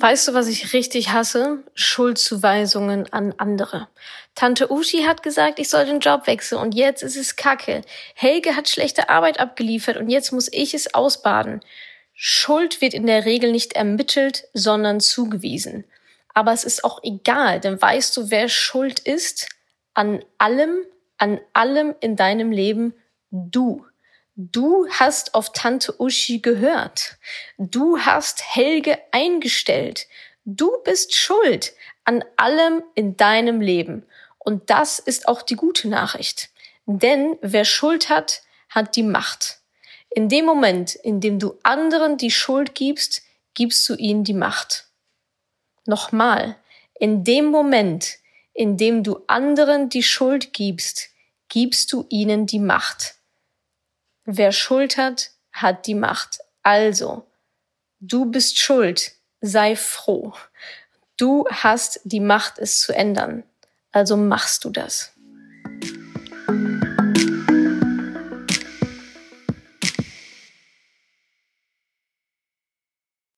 Weißt du, was ich richtig hasse? Schuldzuweisungen an andere. Tante Uschi hat gesagt, ich soll den Job wechseln und jetzt ist es Kacke. Helge hat schlechte Arbeit abgeliefert und jetzt muss ich es ausbaden. Schuld wird in der Regel nicht ermittelt, sondern zugewiesen. Aber es ist auch egal, denn weißt du, wer schuld ist? An allem, an allem in deinem Leben du. Du hast auf Tante Uschi gehört. Du hast Helge eingestellt. Du bist schuld an allem in deinem Leben. Und das ist auch die gute Nachricht. Denn wer Schuld hat, hat die Macht. In dem Moment, in dem du anderen die Schuld gibst, gibst du ihnen die Macht. Nochmal, in dem Moment, in dem du anderen die Schuld gibst, gibst du ihnen die Macht. Wer Schuld hat, hat die Macht. Also, du bist schuld, sei froh. Du hast die Macht, es zu ändern. Also machst du das.